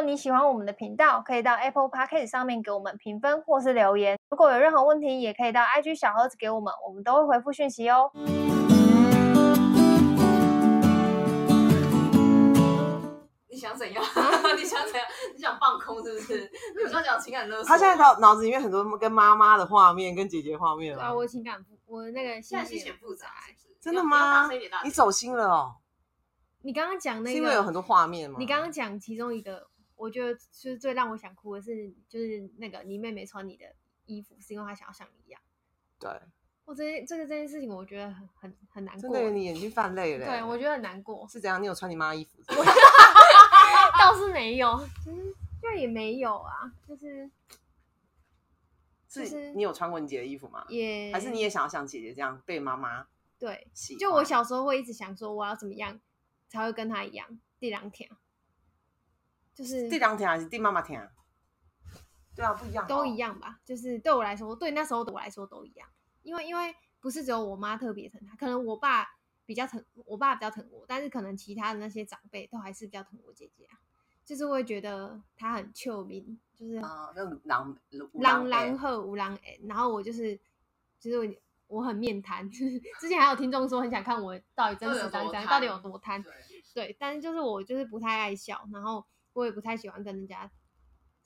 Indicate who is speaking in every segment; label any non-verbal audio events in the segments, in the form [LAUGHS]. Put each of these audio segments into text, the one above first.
Speaker 1: 果你喜欢我们的频道，可以到 Apple Podcast 上面给我们评分或是留言。如果有任何问题，也可以到 IG 小盒子给我们，我们都会回复讯息哦。
Speaker 2: 你想怎样？[LAUGHS] 你想怎样？你想放空是不是？你想讲情感勒索？
Speaker 3: 他现在脑脑子里面很多跟妈妈的画面，跟姐姐画面
Speaker 1: 啊。我情感，我那个现在心情复杂，
Speaker 3: 真的吗？你走心了哦。
Speaker 1: 你刚刚讲那个，是
Speaker 3: 因为有很多画面吗？
Speaker 1: 你刚刚讲其中一个，我觉得就是最让我想哭的是，就是那个你妹妹穿你的衣服，是因为她想要像你一样。
Speaker 3: 对，
Speaker 1: 我这这个这件事情，我觉得很很很难过。
Speaker 3: 真的，你眼睛泛泪了。
Speaker 1: 对，我觉得很难过。
Speaker 3: 是怎样？你有穿你妈衣服？[LAUGHS]
Speaker 1: 倒是没有，就是就也没有啊，就是
Speaker 3: 是你有穿过你姐的衣服吗？
Speaker 1: 也
Speaker 3: 还是你也想要像姐姐这样被妈妈
Speaker 1: 对？就我小时候会一直想说，我要怎么样。才会跟她一样，地两天，就是
Speaker 3: 地两天还是地妈妈天？对啊，不一样，
Speaker 1: 都一样吧。就是对我来说，对那时候的我来说都一样，因为因为不是只有我妈特别疼他，可能我爸比较疼，我爸比较疼我，但是可能其他的那些长辈都还是比较疼我姐姐啊。就是会觉得她很聪明，就是
Speaker 3: 啊，那狼
Speaker 1: 狼狼和无狼哎，然后我就是就是我。我很面瘫，[LAUGHS] 之前还有听众说很想看我到底真实长怎样，到底有多瘫。对，但是就是我就是不太爱笑，然后我也不太喜欢跟人家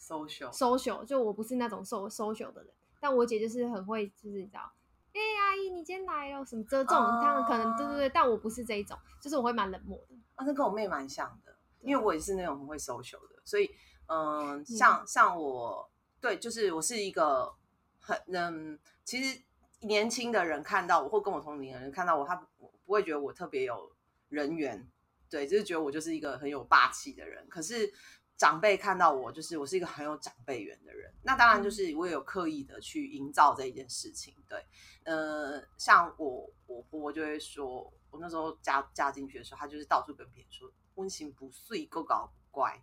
Speaker 3: social
Speaker 1: social，就我不是那种 so social 的人。但我姐就是很会，就是你知道，哎、欸，阿姨你今天来了什么这种，他们可能对对对，但我不是这一种，就是我会蛮冷漠的。
Speaker 3: 啊，那跟我妹蛮像的，因为我也是那种很会 social 的，所以嗯，像像我对，就是我是一个很嗯，其实。年轻的人看到我，或跟我同龄的人看到我，他不会觉得我特别有人缘，对，就是觉得我就是一个很有霸气的人。可是长辈看到我，就是我是一个很有长辈缘的人。那当然就是我也有刻意的去营造这一件事情，对，呃，像我我婆婆就会说，我那时候嫁嫁进去的时候，她就是到处跟别人说，温情不碎，够搞不乖。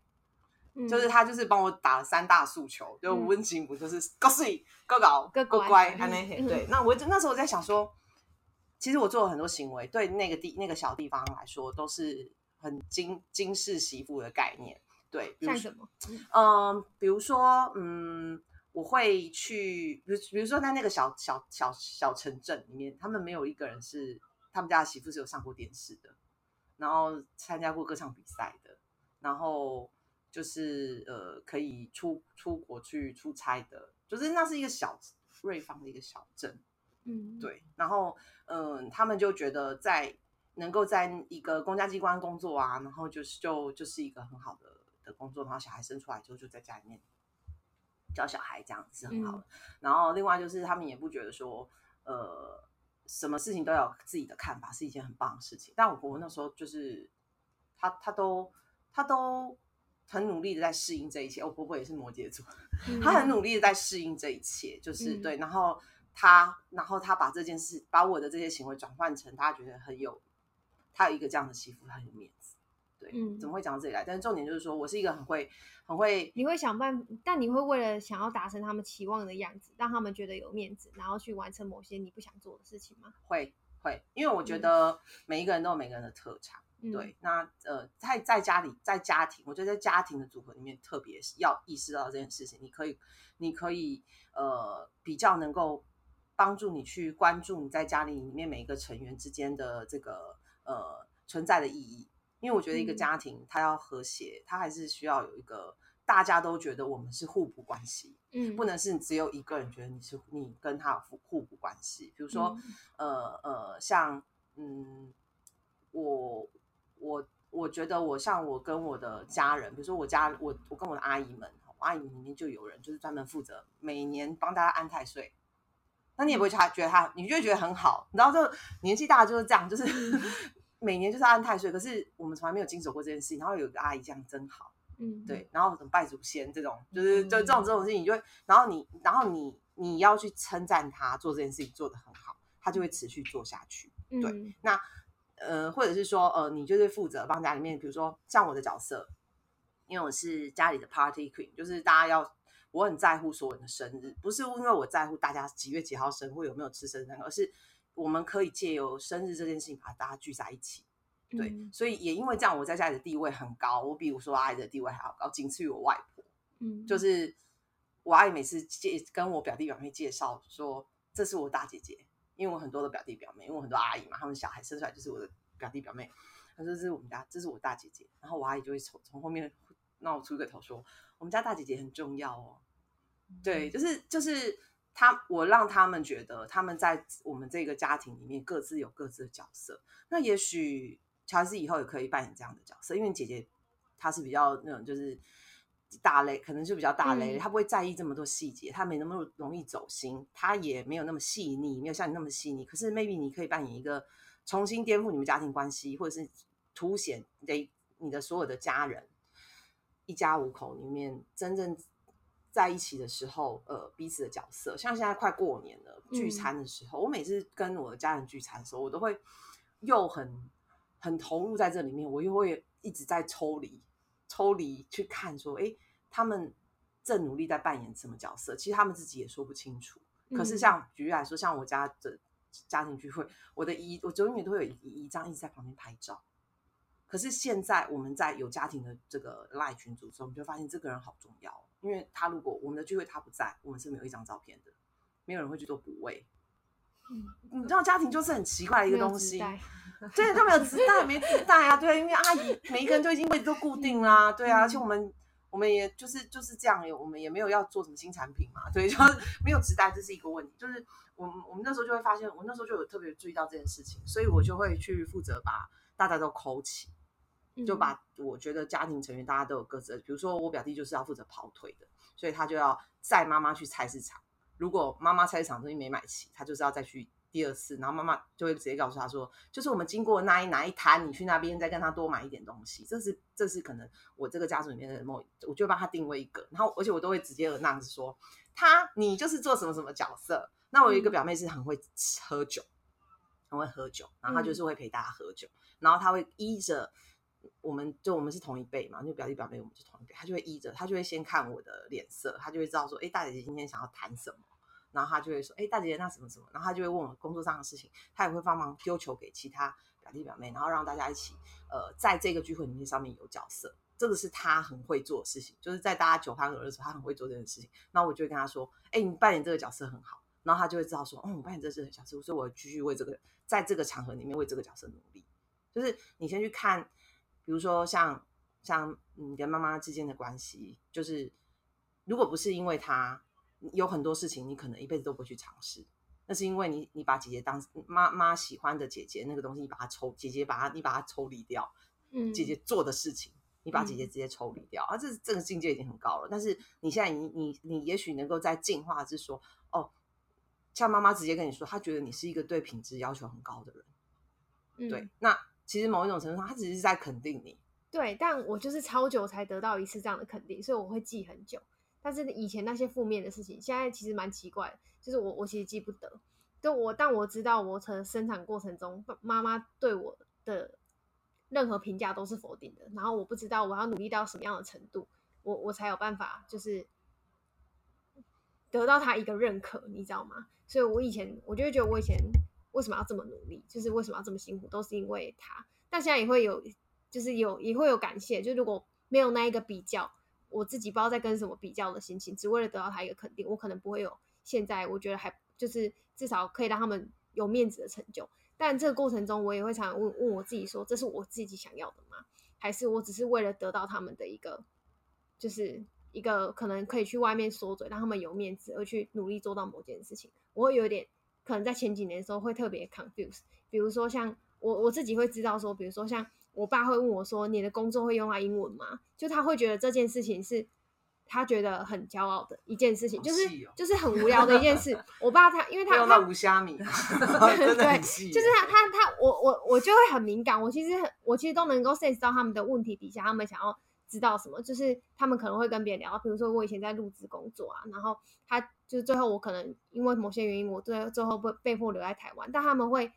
Speaker 3: 就是他，就是帮我打了三大诉求，就温情不就是高税、高搞、高乖，还没对。那我那时候我在想说，其实我做了很多行为，对那个地那个小地方来说，都是很金金氏媳妇的概念。对，
Speaker 1: 像什么？
Speaker 3: 嗯，比如说，嗯，我会去，比如比如说在那个小小小小城镇里面，他们没有一个人是他们家的媳妇是有上过电视的，然后参加过歌唱比赛的，然后。就是呃，可以出出国去出差的，就是那是一个小瑞芳的一个小镇，嗯，对。然后嗯、呃，他们就觉得在能够在一个公家机关工作啊，然后就是就就是一个很好的的工作，然后小孩生出来之后就在家里面教小孩，这样子是很好的。嗯、然后另外就是他们也不觉得说呃，什么事情都有自己的看法是一件很棒的事情。但我婆婆那时候就是她她都她都。很努力的在适应这一切，我婆婆也是摩羯座，她、嗯、很努力的在适应这一切，就是、嗯、对。然后她，然后她把这件事，把我的这些行为转换成她觉得很有，她有一个这样的媳妇，他很有面子。对，嗯、怎么会讲到这里来？但是重点就是说我是一个很会、很会，
Speaker 1: 你会想办法，但你会为了想要达成他们期望的样子，让他们觉得有面子，然后去完成某些你不想做的事情吗？
Speaker 3: 会会，因为我觉得每一个人都有每个人的特长。对，那呃，在在家里，在家庭，我觉得在家庭的组合里面，特别要意识到这件事情。你可以，你可以，呃，比较能够帮助你去关注你在家里里面每一个成员之间的这个呃存在的意义。因为我觉得一个家庭它要和谐，它还是需要有一个大家都觉得我们是互补关系，嗯，不能是只有一个人觉得你是你跟他有互互补关系。比如说，呃呃，像嗯，我。我我觉得我像我跟我的家人，比如说我家我我跟我的阿姨们，我阿姨们里面就有人就是专门负责每年帮大家安太岁，那你也不会觉得他，你就会觉得很好，你知道，就年纪大就是这样，就是 [LAUGHS] 每年就是按太岁，可是我们从来没有经手过这件事情，然后有个阿姨这样真好，嗯，对，然后怎么拜祖先这种，就是就这种这种事情，你就会，然后你然后你你要去称赞他做这件事情做得很好，他就会持续做下去，对，那。呃，或者是说，呃，你就是负责帮家里面，比如说像我的角色，因为我是家里的 party queen，就是大家要，我很在乎所有人的生日，不是因为我在乎大家几月几号生或有没有吃生日蛋糕，而是我们可以借由生日这件事情把大家聚在一起，对，
Speaker 1: 嗯、
Speaker 3: 所以也因为这样，我在家里的地位很高，我比我说阿姨的地位还要高，仅次于我外婆。
Speaker 1: 嗯，
Speaker 3: 就是我阿姨每次介跟我表弟表妹介绍说，这是我大姐姐，因为我很多的表弟表妹，因为我很多阿姨嘛，他们小孩生出来就是我的表弟表妹。他说这是我们家，这是我大姐姐，然后我阿姨就会从从后面闹出个头说，我们家大姐姐很重要哦。对，就是就是他，我让他们觉得他们在我们这个家庭里面各自有各自的角色。那也许乔治以后也可以扮演这样的角色，因为姐姐她是比较那种就是大类，可能就比较大类，她、嗯、不会在意这么多细节，她没那么容易走心，她也没有那么细腻，没有像你那么细腻。可是 maybe 你可以扮演一个重新颠覆你们家庭关系，或者是凸显你你的所有的家人一家五口里面真正。在一起的时候，呃，彼此的角色，像现在快过年了，聚餐的时候，嗯、我每次跟我的家人聚餐的时候，我都会又很很投入在这里面，我又会一直在抽离，抽离去看说，哎，他们正努力在扮演什么角色，其实他们自己也说不清楚。可是像举例来说，像我家的家庭聚会，我的姨，我永远都会有姨丈一直在旁边拍照。可是现在我们在有家庭的这个 LINE 群组中，我们就发现这个人好重要。因为他如果我们的聚会他不在，我们是没有一张照片的，没有人会去做补位。嗯，[LAUGHS] 你知道家庭就是很奇怪的一个东西，对，都没有磁带，没磁带啊，对，因为阿姨每一个人都已经位置都固定啦，啊，对啊，而且我们我们也就是就是这样，我们也没有要做什么新产品嘛，对，就是没有磁带，这是一个问题。就是我们我们那时候就会发现，我那时候就有特别注意到这件事情，所以我就会去负责把大家都抠齐。就把我觉得家庭成员大家都有各自的，比如说我表弟就是要负责跑腿的，所以他就要载妈妈去菜市场。如果妈妈菜市场东西没买齐，他就是要再去第二次。然后妈妈就会直接告诉他说，就是我们经过那一哪一摊，你去那边再跟他多买一点东西。这是这是可能我这个家族里面的某，我就帮他定位一个。然后而且我都会直接那样子说，他你就是做什么什么角色。那我有一个表妹是很会喝酒，很会喝酒，然后她就是会陪大家喝酒，然后她会依着。我们就我们是同一辈嘛，就表弟表妹我们是同一辈，他就会依着，他就会先看我的脸色，他就会知道说，哎，大姐姐今天想要谈什么，然后他就会说，哎，大姐姐那什么什么，然后他就会问我工作上的事情，他也会帮忙丢球给其他表弟表妹，然后让大家一起，呃，在这个聚会里面上面有角色，这个是他很会做的事情，就是在大家酒酣耳热的时候，他很会做这件事情，那我就会跟他说，哎，你扮演这个角色很好，然后他就会知道说，嗯，我扮演这个角色，所以我继续为这个，在这个场合里面为这个角色努力，就是你先去看。比如说像像你跟妈妈之间的关系，就是如果不是因为她有很多事情，你可能一辈子都不会去尝试。那是因为你你把姐姐当妈妈喜欢的姐姐那个东西，你把它抽，姐姐把它你把它抽离掉。嗯，姐姐做的事情，你把姐姐直接抽离掉，嗯、啊，这这个境界已经很高了。但是你现在你你你也许能够在进化，是说哦，像妈妈直接跟你说，她觉得你是一个对品质要求很高的人。嗯、对，那。其实某一种程度上，他只是在肯定你。
Speaker 1: 对，但我就是超久才得到一次这样的肯定，所以我会记很久。但是以前那些负面的事情，现在其实蛮奇怪，就是我我其实记不得。就我，但我知道我从生产过程中，妈妈对我的任何评价都是否定的。然后我不知道我要努力到什么样的程度，我我才有办法就是得到他一个认可，你知道吗？所以我以前我就会觉得我以前。为什么要这么努力？就是为什么要这么辛苦？都是因为他。但现在也会有，就是有也会有感谢。就如果没有那一个比较，我自己不知道在跟什么比较的心情，只为了得到他一个肯定，我可能不会有现在。我觉得还就是至少可以让他们有面子的成就。但这个过程中，我也会常常问问我自己说：这是我自己想要的吗？还是我只是为了得到他们的一个，就是一个可能可以去外面说嘴，让他们有面子而去努力做到某件事情？我会有点。可能在前几年的时候会特别 confuse，比如说像我我自己会知道说，比如说像我爸会问我说：“你的工作会用到英文吗？”就他会觉得这件事情是他觉得很骄傲的一件事情，就是就是很无聊的一件事。[LAUGHS] 我爸他因为他
Speaker 3: 用到无虾米，[LAUGHS]
Speaker 1: 对，就是他他他我我我就会很敏感，我其实很我其实都能够 sense 到他们的问题底下，他们想要。知道什么？就是他们可能会跟别人聊，比如说我以前在入职工作啊，然后他就是最后我可能因为某些原因，我最最后被被迫留在台湾，但他们会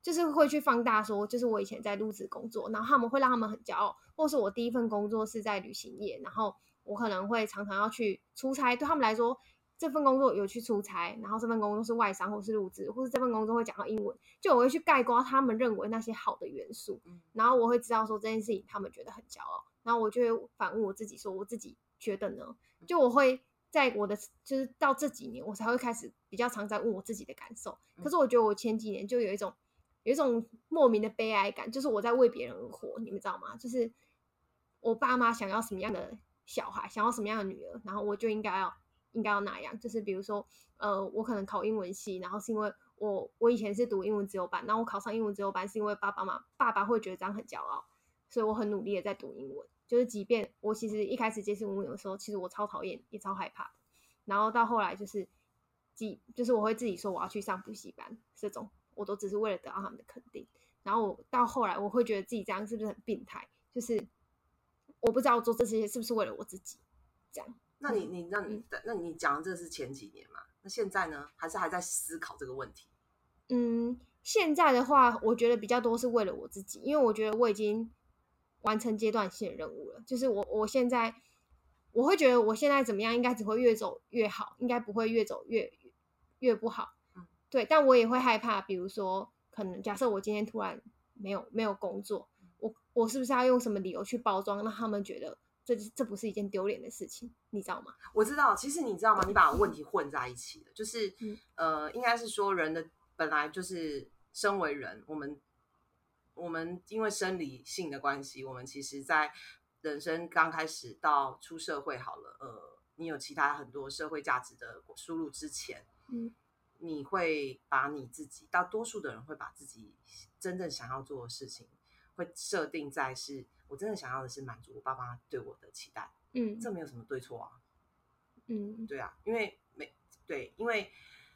Speaker 1: 就是会去放大说，就是我以前在入职工作，然后他们会让他们很骄傲，或是我第一份工作是在旅行业，然后我可能会常常要去出差，对他们来说，这份工作有去出差，然后这份工作是外商或是入职，或是这份工作会讲到英文，就我会去概括他们认为那些好的元素，然后我会知道说这件事情他们觉得很骄傲，然后我就会反问我自己说我自己觉得呢？就我会在我的就是到这几年我才会开始比较常在问我自己的感受，可是我觉得我前几年就有一种有一种莫名的悲哀感，就是我在为别人而活，你们知道吗？就是我爸妈想要什么样的小孩，想要什么样的女儿，然后我就应该要。应该要那样，就是比如说，呃，我可能考英文系，然后是因为我我以前是读英文自由班，然后我考上英文自由班是因为爸爸妈爸爸会觉得这样很骄傲，所以我很努力的在读英文。就是即便我其实一开始接触英文的时候，其实我超讨厌也超害怕，然后到后来就是，即就是我会自己说我要去上补习班，这种我都只是为了得到他们的肯定。然后我到后来我会觉得自己这样是不是很病态？就是我不知道做这些是不是为了我自己，这样。
Speaker 3: 那你你那你那你讲的这是前几年嘛？那现在呢？还是还在思考这个问题？
Speaker 1: 嗯，现在的话，我觉得比较多是为了我自己，因为我觉得我已经完成阶段性的任务了。就是我我现在我会觉得我现在怎么样，应该只会越走越好，应该不会越走越越不好。嗯，对。但我也会害怕，比如说，可能假设我今天突然没有没有工作，我我是不是要用什么理由去包装，让他们觉得？这这不是一件丢脸的事情，你知道吗？
Speaker 3: 我知道，其实你知道吗？你把问题混在一起了，就是、嗯、呃，应该是说人的本来就是身为人，我们我们因为生理性的关系，我们其实在人生刚开始到出社会好了，呃，你有其他很多社会价值的输入之前，嗯，你会把你自己，大多数的人会把自己真正想要做的事情，会设定在是。我真的想要的是满足我爸妈对我的期待，嗯，这没有什么对错啊，嗯，对啊，因为每对，因为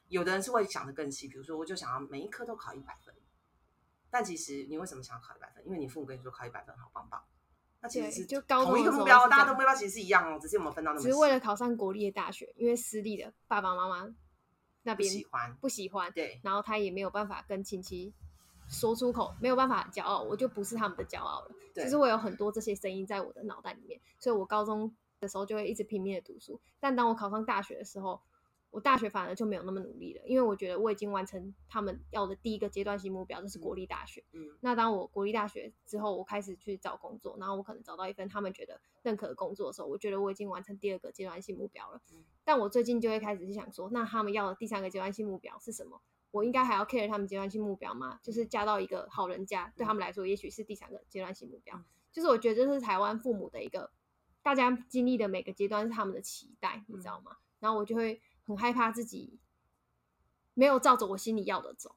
Speaker 3: 有的人是会想的更细，比如说我就想要每一科都考一百分，但其实你为什么想要考一百分？因为你父母跟你说考一百分好棒棒，那其实是就高同一个目标，大家的目标其实是一样哦，只是我们分到那么，
Speaker 1: 只是为了考上国立的大学，因为私立的爸爸妈妈那边不喜欢，不喜欢，
Speaker 3: 对，
Speaker 1: 然后他也没有办法跟亲戚。说出口没有办法骄傲，我就不是他们的骄傲了。其实我有很多这些声音在我的脑袋里面，所以我高中的时候就会一直拼命的读书。但当我考上大学的时候，我大学反而就没有那么努力了，因为我觉得我已经完成他们要的第一个阶段性目标，就是国立大学。嗯，那当我国立大学之后，我开始去找工作，然后我可能找到一份他们觉得认可的工作的时候，我觉得我已经完成第二个阶段性目标了。但我最近就会开始去想说，那他们要的第三个阶段性目标是什么？我应该还要 care 他们阶段性目标吗？就是嫁到一个好人家，对他们来说，也许是第三个阶段性目标。就是我觉得这是台湾父母的一个，大家经历的每个阶段是他们的期待，你知道吗？然后我就会很害怕自己没有照着我心里要的走。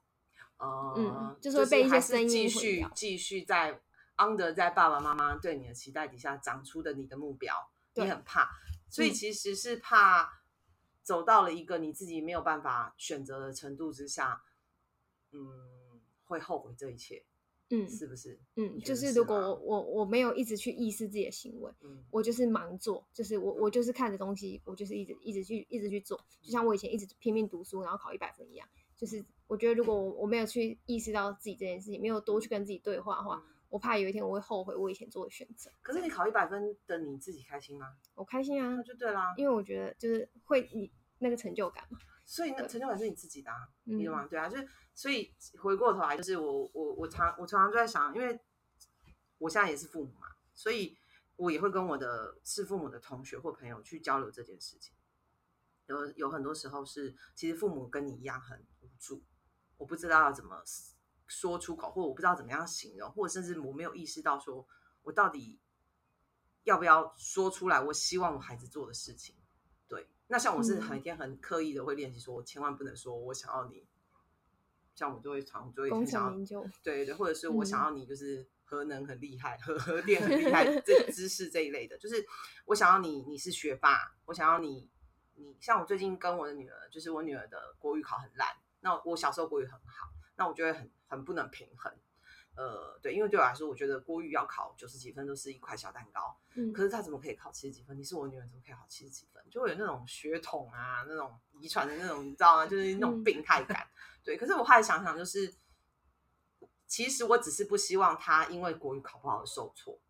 Speaker 3: 哦、
Speaker 1: 呃，嗯，就是会被一些声音
Speaker 3: 继续继续在 under 在爸爸妈妈对你的期待底下长出的你的目标，你很怕，所以其实是怕。走到了一个你自己没有办法选择的程度之下，嗯，会后悔这一切，嗯，是不是？
Speaker 1: 嗯，就是如果我我我没有一直去意识自己的行为，嗯，我就是盲做，就是我我就是看着东西，我就是一直一直去一直去做，就像我以前一直拼命读书，然后考一百分一样。就是我觉得如果我我没有去意识到自己这件事情，没有多去跟自己对话的话，嗯，我怕有一天我会后悔我以前做的选择。
Speaker 3: 可是你考一百分的你自己开心吗？
Speaker 1: 我开心啊，
Speaker 3: 那就对啦，
Speaker 1: 因为我觉得就是会你。那个成就感嘛，
Speaker 3: 所以那成就感是你自己的，啊，你懂吗？对啊，就是所以回过头来，就是我我我常我常常就在想，因为我现在也是父母嘛，所以我也会跟我的是父母的同学或朋友去交流这件事情。有有很多时候是，其实父母跟你一样很无助，我不知道要怎么说出口，或者我不知道怎么样形容，或者甚至我没有意识到说我到底要不要说出来，我希望我孩子做的事情。那像我是每天很刻意的会练习，说我千万不能说我想要你，像我就会常就会很想要，对对，或者是我想要你就是核能很厉害，核核电很厉害，这 [LAUGHS] 知识这一类的，就是我想要你你是学霸，我想要你你像我最近跟我的女儿，就是我女儿的国语考很烂，那我小时候国语很好，那我就会很很不能平衡。呃，对，因为对我来说，我觉得国语要考九十几分都是一块小蛋糕。嗯，可是他怎么可以考七十几分？你是我女儿，怎么可以考七十几分？就会有那种血统啊，那种遗传的那种，你知道吗？就是那种病态感。嗯、对，可是我后来想想，就是其实我只是不希望他因为国语考不好而受挫，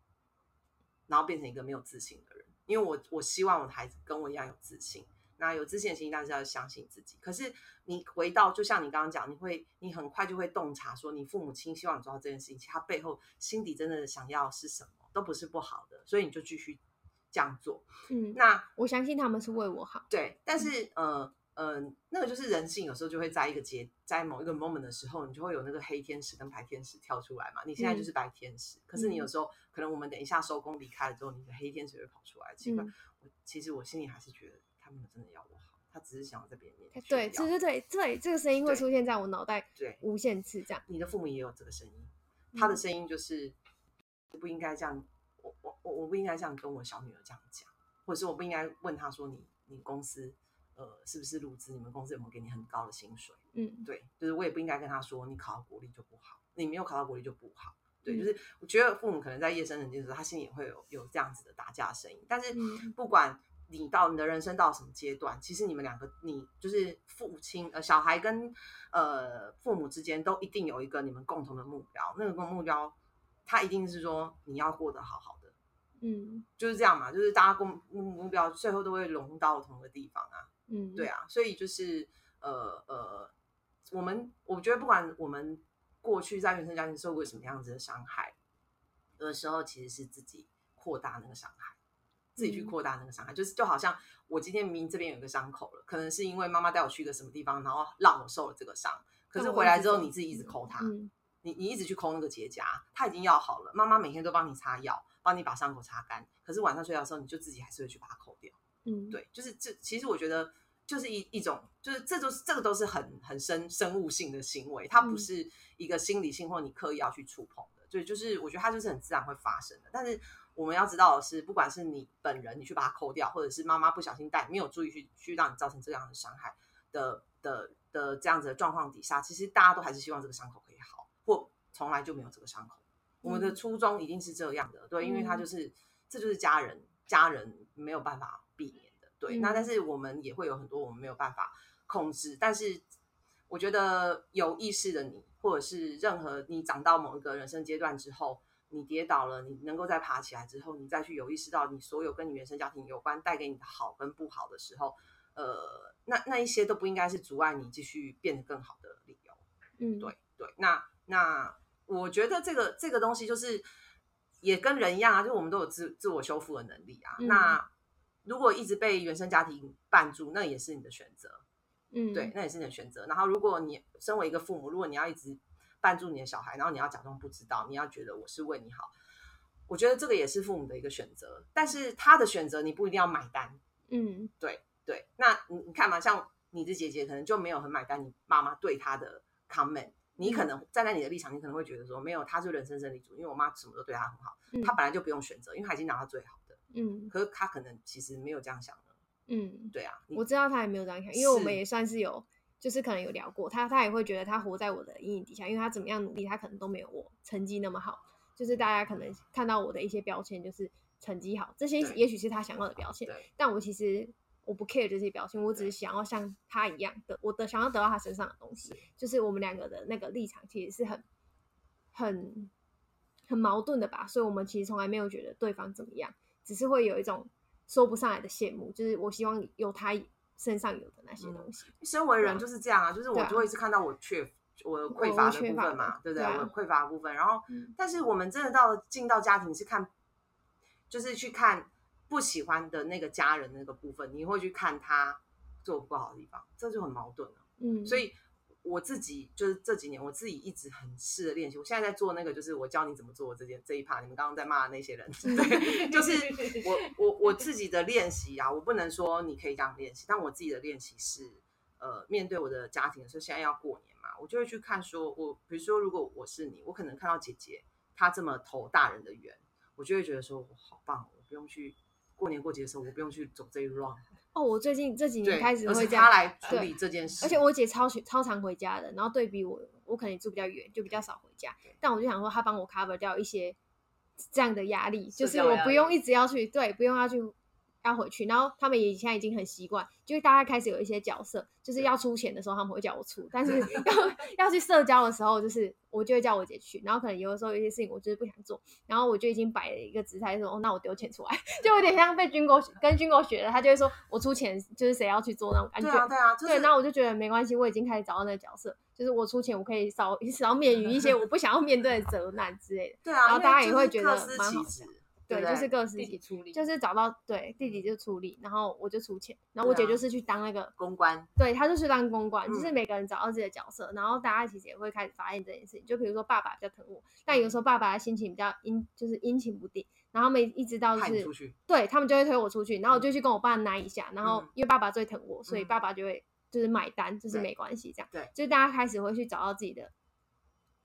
Speaker 3: 然后变成一个没有自信的人。因为我我希望我的孩子跟我一样有自信，那有自信的前提，但是要相信自己。可是你回到，就像你刚刚讲，你会，你很快就会洞察，说你父母亲希望你做到这件事情，其实他背后心底真的想要是什么，都不是不好的，所以你就继续这样做。
Speaker 1: 嗯，
Speaker 3: 那
Speaker 1: 我相信他们是为我好。
Speaker 3: 对，但是呃呃，那个就是人性，有时候就会在一个节，在某一个 moment 的时候，你就会有那个黑天使跟白天使跳出来嘛。你现在就是白天使，嗯、可是你有时候可能我们等一下收工离开了之后，你的黑天使会跑出来，奇怪。嗯其实我心里还是觉得他们真的要我好，他只是想要在别人面前。
Speaker 1: 对，对对对对，这个声音会出现在我脑袋，
Speaker 3: 对，
Speaker 1: 无限次这样。
Speaker 3: 你的父母也有这个声音，他的声音就是不应该这样，我我我我不应该这样跟我小女儿这样讲，或者是我不应该问他说你你公司呃是不是入资，你们公司有没有给你很高的薪水？嗯，对，就是我也不应该跟他说你考到国立就不好，你没有考到国立就不好。对，就是我觉得父母可能在夜深人静的时候，他心里也会有有这样子的打架声音。但是不管你到你的人生到什么阶段，其实你们两个，你就是父亲呃小孩跟呃父母之间都一定有一个你们共同的目标。那个目标，他一定是说你要过得好好的。嗯，就是这样嘛，就是大家共目标最后都会融到同一个地方啊。嗯，对啊，所以就是呃呃，我们我觉得不管我们。过去在原生家庭受过什么样子的伤害，有的时候其实是自己扩大那个伤害，自己去扩大那个伤害，嗯、就是就好像我今天明明这边有一个伤口了，可能是因为妈妈带我去一个什么地方，然后让我受了这个伤，可是回来之后你自己一直抠它，嗯、你你一直去抠那个结痂，它已经要好了，妈妈每天都帮你擦药，帮你把伤口擦干，可是晚上睡觉的时候你就自己还是会去把它抠掉，嗯，对，就是这其实我觉得。就是一一种，就是这都是这个都是很很生生物性的行为，它不是一个心理性或你刻意要去触碰的，就就是我觉得它就是很自然会发生的。但是我们要知道的是，不管是你本人你去把它抠掉，或者是妈妈不小心带没有注意去去让你造成这样的伤害的的的这样子的状况底下，其实大家都还是希望这个伤口可以好，或从来就没有这个伤口。我们的初衷一定是这样的，对，因为它就是这就是家人，家人没有办法避免的。对，那但是我们也会有很多我们没有办法控制，但是我觉得有意识的你，或者是任何你长到某一个人生阶段之后，你跌倒了，你能够再爬起来之后，你再去有意识到你所有跟你原生家庭有关带给你的好跟不好的时候，呃，那那一些都不应该是阻碍你继续变得更好的理由。嗯，对对，那那我觉得这个这个东西就是也跟人一样啊，就我们都有自自我修复的能力啊，嗯、那。如果一直被原生家庭绊住，那也是你的选择，嗯，对，那也是你的选择。然后，如果你身为一个父母，如果你要一直绊住你的小孩，然后你要假装不知道，你要觉得我是为你好，我觉得这个也是父母的一个选择。但是他的选择你不一定要买单，嗯，对对。那你你看嘛，像你的姐姐可能就没有很买单你妈妈对她的 comment，你可能站在你的立场，你可能会觉得说，没有，她是人生胜利组，因为我妈什么都对她很好，她本来就不用选择，因为她已经拿到最好的。嗯，可是她可能其实没有这样想的。嗯，对啊，我知道他也没有这样想，因为我们也算是有，就是可能有聊过他，他也会觉得他活在我的阴影底下，因为他怎么样努力，他可能都没有我成绩那么好。就是大家可能看到我的一些标签，就是成绩好，这些也许是他想要的标签。但我其实我不 care 这些标签，我只是想要像他一样的，我的想要得到他身上的东西。就是我们两个的那个立场其实是很很很矛盾的吧，所以我们其实从来没有觉得对方怎么样。只是会有一种说不上来的羡慕，就是我希望有他身上有的那些东西。嗯、身为人就是这样啊，就是我就会一直看到我缺、啊、我匮乏的部分嘛，对不对？我匮乏的部分。然后，嗯、但是我们真的到进到家庭是看，就是去看不喜欢的那个家人那个部分，你会去看他做不好的地方，这就很矛盾了。嗯，所以。我自己就是这几年，我自己一直很试着练习。我现在在做那个，就是我教你怎么做这件这一趴。你们刚刚在骂的那些人，对，就是 [LAUGHS] 我我我自己的练习啊。我不能说你可以这样练习，但我自己的练习是，呃，面对我的家庭的时候，现在要过年嘛，我就会去看说，我比如说，如果我是你，我可能看到姐姐她这么投大人的缘，我就会觉得说，我好棒，我不用去过年过节的时候，我不用去走这一 round。哦，我最近这几年开始会这样，他来处理这件事。而且我姐超超常回家的，然后对比我，我可能住比较远，就比较少回家。但我就想说，她帮我 cover 掉一些这样的压力，就是我不用一直要去，对，不用要去
Speaker 1: 要回去，然后他们也现在已经很习惯，就是大家开始有一些角色，就是要出钱的时候他们会叫我出，但是 [LAUGHS] 要要去社交的时候，就是我就会叫我姐去。然后可能有的时候有些事情我就是不想做，然后我就已经摆了一个姿态说，哦，那我丢钱出来，[LAUGHS] 就有点像被军狗跟军狗学的，他就会说我出钱，就是谁要去做那种感觉。
Speaker 3: 对啊，对啊，就是、
Speaker 1: 对。然后我就觉得没关系，我已经开始找到那个角色，就是我出钱，我可以少少免于一些我不想要面对的责难之类的。
Speaker 3: 对啊，
Speaker 1: 然后大家也会觉得蛮好的。对，
Speaker 3: 对，
Speaker 1: 就是各司其职，就是找到对弟弟就处理，然后我就出钱，然后我姐就是去当那个
Speaker 3: 公关，
Speaker 1: 对，她就去当公关，就是每个人找到自己的角色，然后大家其实也会开始发现这件事情，就比如说爸爸比较疼我，但有时候爸爸的心情比较阴，就是阴晴不定，然后他们一直到就是，对他们就会推我出去，然后我就去跟我爸拿一下，然后因为爸爸最疼我，所以爸爸就会就是买单，就是没关系这样，
Speaker 3: 对，
Speaker 1: 就是大家开始会去找到自己的。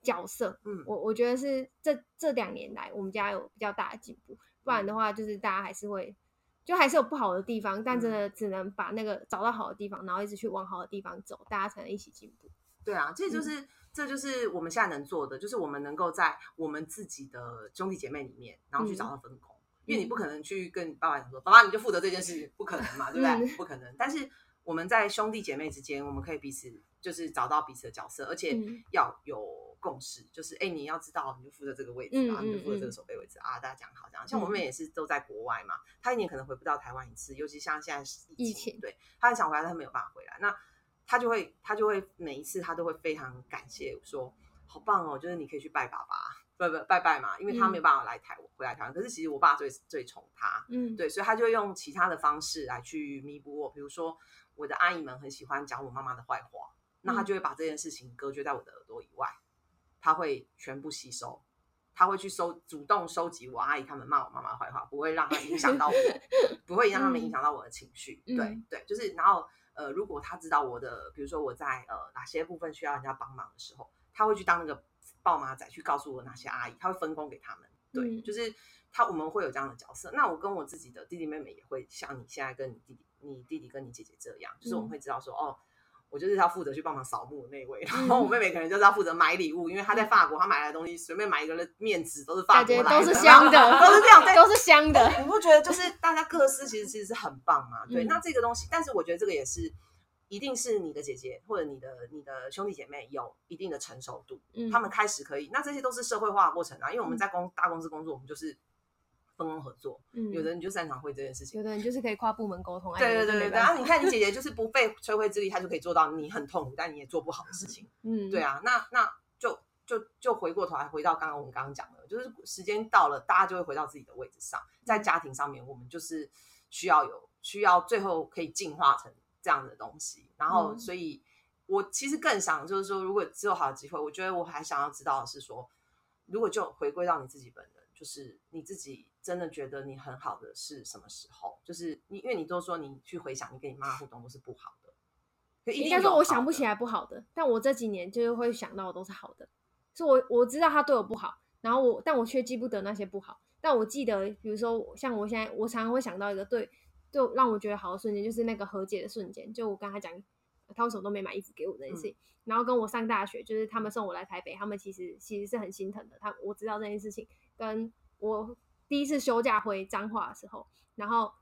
Speaker 1: 角色，嗯，我我觉得是这这两年来我们家有比较大的进步，不然的话就是大家还是会，就还是有不好的地方，但真的只能把那个找到好的地方，然后一直去往好的地方走，大家才能一起进步。
Speaker 3: 对啊，这就是、嗯、这就是我们现在能做的，就是我们能够在我们自己的兄弟姐妹里面，然后去找到分工，嗯、因为你不可能去跟爸爸讲说，爸爸你就负责这件事，不可能嘛，对不对？嗯、不可能。但是我们在兄弟姐妹之间，我们可以彼此就是找到彼此的角色，而且要有。共识就是，哎、欸，你要知道，你就负责这个位置啊，嗯、你就负责这个守备位置、嗯、啊。大家讲好这样，像我妹也是都在国外嘛，她、嗯、一年可能回不到台湾一次，尤其像现在是疫情，对，她很想回来，她没有办法回来，那她就会，她就会每一次她都会非常感谢，说好棒哦，就是你可以去拜爸爸，不不拜拜嘛，因为他没有办法来台、嗯、回来台湾，可是其实我爸最最宠他，嗯，对，所以他就会用其他的方式来去弥补我，比如说我的阿姨们很喜欢讲我妈妈的坏话，那他就会把这件事情隔绝在我的耳朵以外。他会全部吸收，他会去收，主动收集我阿姨他们骂我妈妈坏话，不会让他影响到我，不会让他们影响到我 [LAUGHS] 的情绪。嗯、对对，就是然后呃，如果他知道我的，比如说我在呃哪些部分需要人家帮忙的时候，他会去当那个报马仔，去告诉我哪些阿姨，他会分工给他们。对，嗯、就是他我们会有这样的角色。那我跟我自己的弟弟妹妹也会像你现在跟你弟弟、你弟弟跟你姐姐这样，就是我们会知道说、嗯、哦。我就是要负责去帮忙扫墓的那位，然后我妹妹可能就是要负责买礼物，因为她在法国，她买来的东西随便买一个面纸都是法国来的，
Speaker 1: 都是香的，[LAUGHS]
Speaker 3: 都是这样，
Speaker 1: 都是香的。
Speaker 3: 你不觉得就是大家各司其实其实是很棒嘛？对，那这个东西，但是我觉得这个也是，一定是你的姐姐或者你的你的兄弟姐妹有一定的成熟度，他们开始可以，那这些都是社会化的过程啊，因为我们在公大公司工作，我们就是。分工合作，嗯，有的人就擅长会这件事情，
Speaker 1: 有的人就是可以跨部门沟通。
Speaker 3: 对对对对，然后你看你姐姐就是不费吹灰之力，她就可以做到你很痛苦但你也做不好的事情。嗯，对啊，那那就就就回过头来回到刚刚我们刚刚讲的，就是时间到了，大家就会回到自己的位置上，在家庭上面，我们就是需要有需要最后可以进化成这样的东西。然后，所以我其实更想就是说，如果只有好的机会，我觉得我还想要知道的是说，如果就回归到你自己本人。就是你自己真的觉得你很好的是什么时候？就是你，因为你都说你去回想，你跟你妈妈互动都是不好的。应该说
Speaker 1: 我想不起来不好的，但我这几年就是会想到的都是好的。是我我知道他对我不好，然后我但我却记不得那些不好。但我记得，比如说像我现在，我常常会想到一个对，就让我觉得好的瞬间，就是那个和解的瞬间。就我跟他讲，他为什么都没买衣服给我这件事情，嗯、然后跟我上大学，就是他们送我来台北，他们其实其实是很心疼的。他我知道这件事情。跟我第一次休假回彰化的时候，然后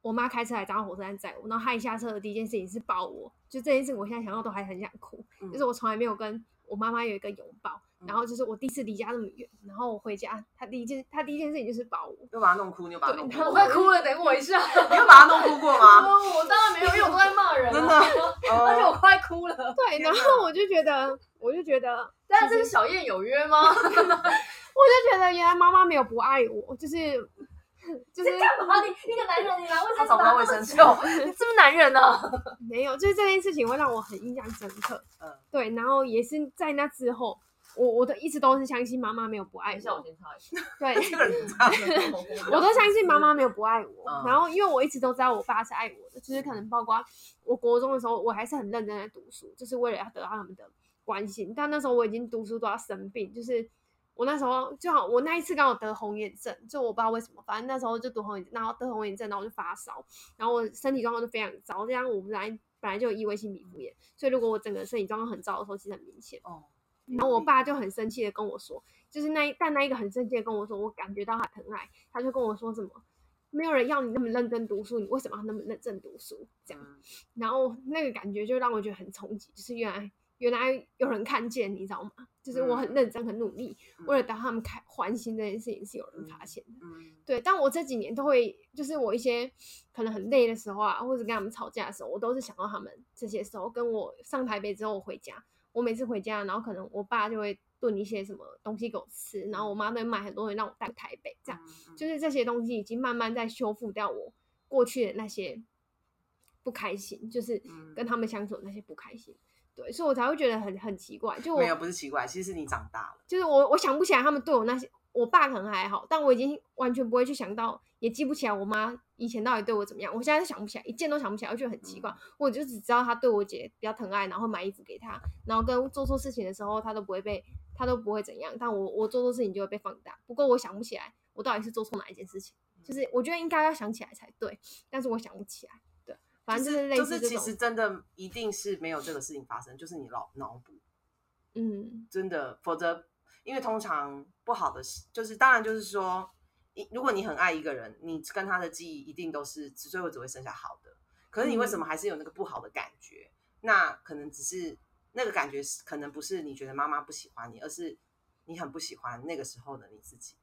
Speaker 1: 我妈开车来彰化火车站载我，然后她一下车的第一件事情是抱我，就这件事我现在想到都还很想哭，嗯、就是我从来没有跟我妈妈有一个拥抱，嗯、然后就是我第一次离家那么远，然后我回家，她第一件她第一件事情就是抱我，
Speaker 3: 又把她弄哭，你又把她弄哭，
Speaker 2: 我快哭了，等我一下，[LAUGHS]
Speaker 3: 你又把她弄哭过吗？[LAUGHS]
Speaker 2: 我当然没有，因为我都在骂人，真的，[LAUGHS] 而且我快哭了。
Speaker 1: 对，然后我就觉得，我就觉得，
Speaker 2: 但是这是小燕有约吗？
Speaker 1: 我就觉得原来妈妈没有不爱我，就是 [LAUGHS] 就是
Speaker 2: 干嘛？你一个男人，你来卫生
Speaker 3: 不到卫生纸，[LAUGHS]
Speaker 2: 你是不是男人呢？[LAUGHS]
Speaker 1: 没有，就是这件事情会让我很印象深刻。嗯，对，然后也是在那之后，我我都一直都是相信妈妈没有不爱我。
Speaker 2: 我。
Speaker 1: 对，我都相信妈妈没有不爱我。然后因为我一直都知道我爸是爱我的，就是可能包括我国中的时候，我还是很认真在读书，就是为了要得到他们的关心。但那时候我已经读书都要生病，就是。我那时候就好，我那一次刚好得红眼症，就我不知道为什么，反正那时候就得红眼，然后得红眼症，然后我就发烧，然后我身体状况就非常糟。这样我本来本来就有异位性皮肤炎，所以如果我整个身体状况很糟的时候，其实很明显。哦。然后我爸就很生气的跟我说，就是那一但那一个很生气的跟我说，我感觉到他疼爱，他就跟我说什么，没有人要你那么认真读书，你为什么要那么认真读书？这样，然后那个感觉就让我觉得很冲击，就是原来原来有人看见，你知道吗？就是我很认真、很努力，为了当他们开欢心这件事情是有人发现的。对，但我这几年都会，就是我一些可能很累的时候啊，或者跟他们吵架的时候，我都是想到他们这些时候。跟我上台北之后，我回家，我每次回家，然后可能我爸就会。炖一些什么东西给我吃，然后我妈都会买很多东西让我带台北，这样、嗯、就是这些东西已经慢慢在修复掉我过去的那些不开心，就是跟他们相处的那些不开心，对，所以我才会觉得很很奇怪。就我
Speaker 3: 没有不是奇怪，其实你长大了，
Speaker 1: 就是我我想不起来他们对我那些，我爸可能还好，但我已经完全不会去想到，也记不起来我妈以前到底对我怎么样。我现在是想不起来，一件都想不起来，我觉得很奇怪。嗯、我就只知道他对我姐比较疼爱，然后买衣服给她，然后跟做错事情的时候，他都不会被。他都不会怎样，但我我做错事情就会被放大。不过我想不起来，我到底是做错哪一件事情。就是我觉得应该要想起来才对，但是我想不起来。对，反正就是
Speaker 3: 就是、就是其实真的一定是没有这个事情发生，就是你脑脑补。
Speaker 1: 嗯，
Speaker 3: 真的，否则因为通常不好的事，就是当然就是说，如果你很爱一个人，你跟他的记忆一定都是最后只会剩下好的。可是你为什么还是有那个不好的感觉？嗯、那可能只是。那个感觉是可能不是你觉得妈妈不喜欢你，而是你很不喜欢那个时候的你自己，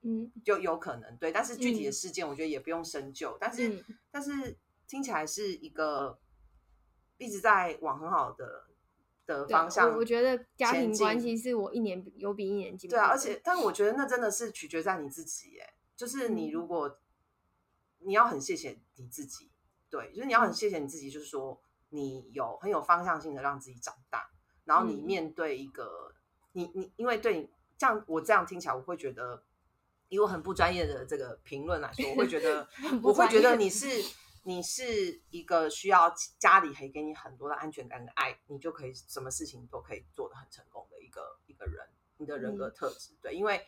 Speaker 1: 嗯，
Speaker 3: 就有可能对。但是具体的事件，我觉得也不用深究。嗯、但是，嗯、但是听起来是一个一直在往很好的的方向。
Speaker 1: 我觉得家庭关系是我一年有比一年进步。
Speaker 3: 对啊，而且，但我觉得那真的是取决在你自己，耶。就是你如果、嗯、你要很谢谢你自己，对，就是你要很谢谢你自己，就是说。你有很有方向性的让自己长大，然后你面对一个、嗯、你你，因为对你这样，我这样听起来，我会觉得以我很不专业的这个评论来说，我会觉得 [LAUGHS] 我会觉得你是你是一个需要家里可以给你很多的安全感的爱，你就可以什么事情都可以做得很成功的一个一个人，你的人格特质、嗯、对，因为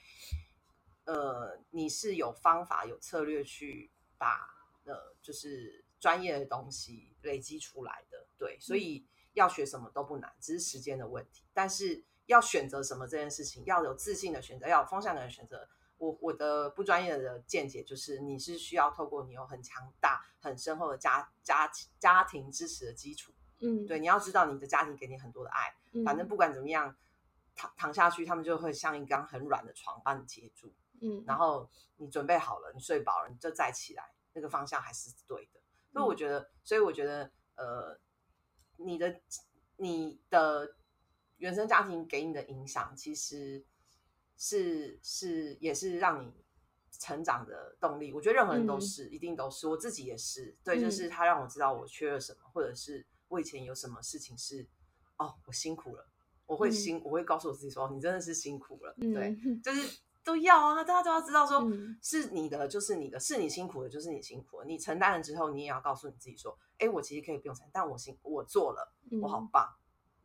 Speaker 3: 呃你是有方法有策略去把呃就是。专业的东西累积出来的，对，所以要学什么都不难，只是时间的问题。但是要选择什么这件事情，要有自信的选择，要有方向感的选择。我我的不专业的见解就是，你是需要透过你有很强大、很深厚的家家家庭支持的基础。
Speaker 1: 嗯，
Speaker 3: 对，你要知道你的家庭给你很多的爱，嗯、反正不管怎么样，躺躺下去，他们就会像一张很软的床把你接住。
Speaker 1: 嗯，
Speaker 3: 然后你准备好了，你睡饱了，你就再起来，那个方向还是对的。所以我觉得，所以我觉得，呃，你的你的原生家庭给你的影响，其实是是也是让你成长的动力。我觉得任何人都是，嗯、一定都是，我自己也是。对，就是他让我知道我缺了什么，或者是我以前有什么事情是，哦，我辛苦了，我会辛，嗯、我会告诉我自己说，你真的是辛苦了。对，
Speaker 1: 嗯、
Speaker 3: 就是。都要啊，大家都要知道说，是你的就是你的，是你辛苦的，就是你辛苦的。你承担了之后，你也要告诉你自己说，哎，我其实可以不用承担，但我辛我做了，我好棒，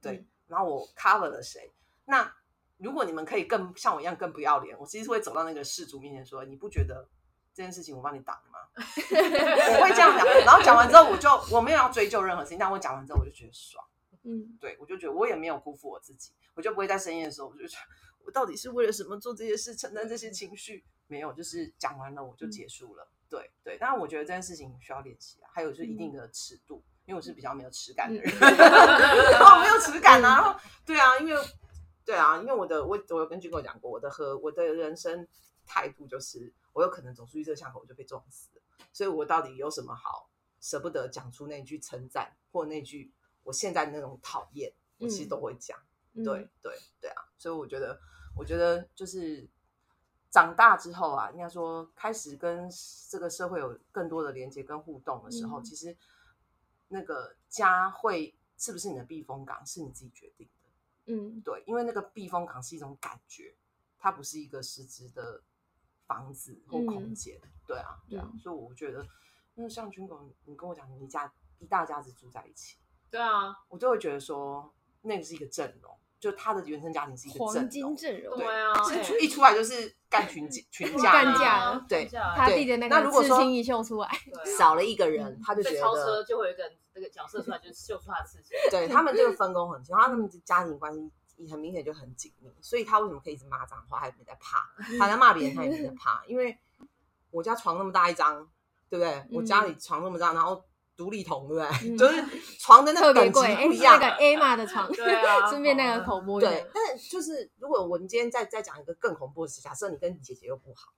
Speaker 3: 对。
Speaker 1: 嗯、
Speaker 3: 然后我 cover 了谁？那如果你们可以更像我一样更不要脸，我其实是会走到那个事主面前说，你不觉得这件事情我帮你挡了吗？[LAUGHS] 我会这样讲。然后讲完之后，我就我没有要追究任何事情，但我讲完之后，我就觉得爽。
Speaker 1: 嗯，
Speaker 3: 对，我就觉得我也没有辜负我自己，我就不会在深夜的时候，我就觉得。我到底是为了什么做这些事，承担这些情绪？没有，就是讲完了我就结束了。嗯、对对，当然我觉得这件事情需要练习啊，还有就是一定的尺度，嗯、因为我是比较没有尺感的人，[LAUGHS] 然后没有尺感啊。然后对啊，因为对啊，因为我的我我有跟军哥讲过，我的和我的人生态度就是，我有可能走出去这个巷口我就被撞死了，所以我到底有什么好舍不得讲出那句称赞，或那句我现在那种讨厌，我其实都会讲。嗯、对对对啊，所以我觉得。我觉得就是长大之后啊，应该说开始跟这个社会有更多的连接跟互动的时候，嗯、其实那个家会是不是你的避风港，是你自己决定的。
Speaker 1: 嗯，
Speaker 3: 对，因为那个避风港是一种感觉，它不是一个实质的房子或空间。嗯、对啊，对啊，所以我觉得，那像军狗，你跟我讲你家一大家子住在一起，
Speaker 2: 对啊，
Speaker 3: 我就会觉得说那个是一个阵容。就他的原生家庭是一个
Speaker 1: 黄金阵容，
Speaker 3: 对
Speaker 2: 啊，
Speaker 3: 是一出来就是干群群架，[LAUGHS]
Speaker 1: 干架，
Speaker 3: 对，
Speaker 1: 他弟的那个刺青一秀出来，
Speaker 3: 少了一个人，他就觉得
Speaker 2: 超车就会有一个那个角色出来，就秀出他的刺青。对
Speaker 3: 他们这个分工很清，他们家庭关系也很明显就很紧密，所以他为什么可以一直骂脏话，他也没在怕，他在骂别人，他也没在怕，因为我家床那么大一张，对不对？
Speaker 1: 嗯、
Speaker 3: 我家里床那么大，然后独立桶，对不对？[LAUGHS]
Speaker 1: 嗯、
Speaker 3: 就是床的那个等级不一样。
Speaker 1: 那个 A 码的床，
Speaker 2: 对啊，
Speaker 1: 顺便那个口播。
Speaker 3: 对，但就是如果我们今天再再讲一个更恐怖的事，假设你跟你姐姐又不好。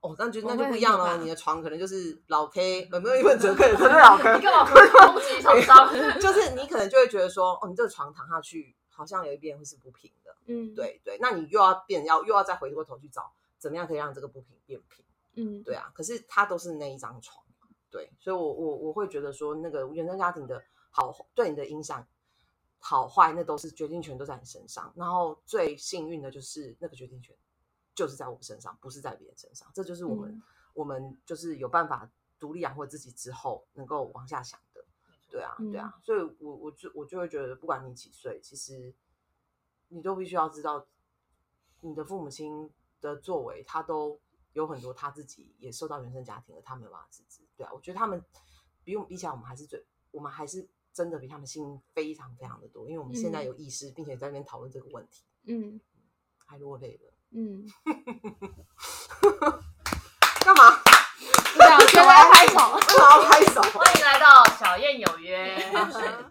Speaker 3: 哦，那就那就不一样了。你的床可能就是老 K，有没有一份折扣？真的老 K，
Speaker 2: 你干嘛攻击厂商？[LAUGHS] [LAUGHS]
Speaker 3: 就是你可能就会觉得说，哦，你这个床躺下去好像有一边会是不平的。
Speaker 1: 嗯，
Speaker 3: 对对，那你又要变，要又要再回过头去找怎么样可以让这个不平变平。
Speaker 1: 嗯，
Speaker 3: 对啊。可是它都是那一张床，对，所以我我我会觉得说，那个原生家庭的好对你的影响好坏，那都是决定权都在你身上。然后最幸运的就是那个决定权。就是在我们身上，不是在别人身上。这就是我们，嗯、我们就是有办法独立养活自己之后，能够往下想的。对啊，对啊。所以我，我我就我就会觉得，不管你几岁，其实你都必须要知道，你的父母亲的作为，他都有很多他自己也受到原生家庭的，他没有办法自知。对啊，我觉得他们比我们比起来，我们还是最，我们还是真的比他们幸运非常非常的多，因为我们现在有意识，嗯、并且在那边讨论这个问题。
Speaker 1: 嗯，
Speaker 3: 还落泪了。
Speaker 1: 嗯，[LAUGHS]
Speaker 3: 干嘛？
Speaker 1: 不要，我要拍手，[LAUGHS]
Speaker 3: 我要拍手。
Speaker 2: 欢迎来到小燕有约。[LAUGHS]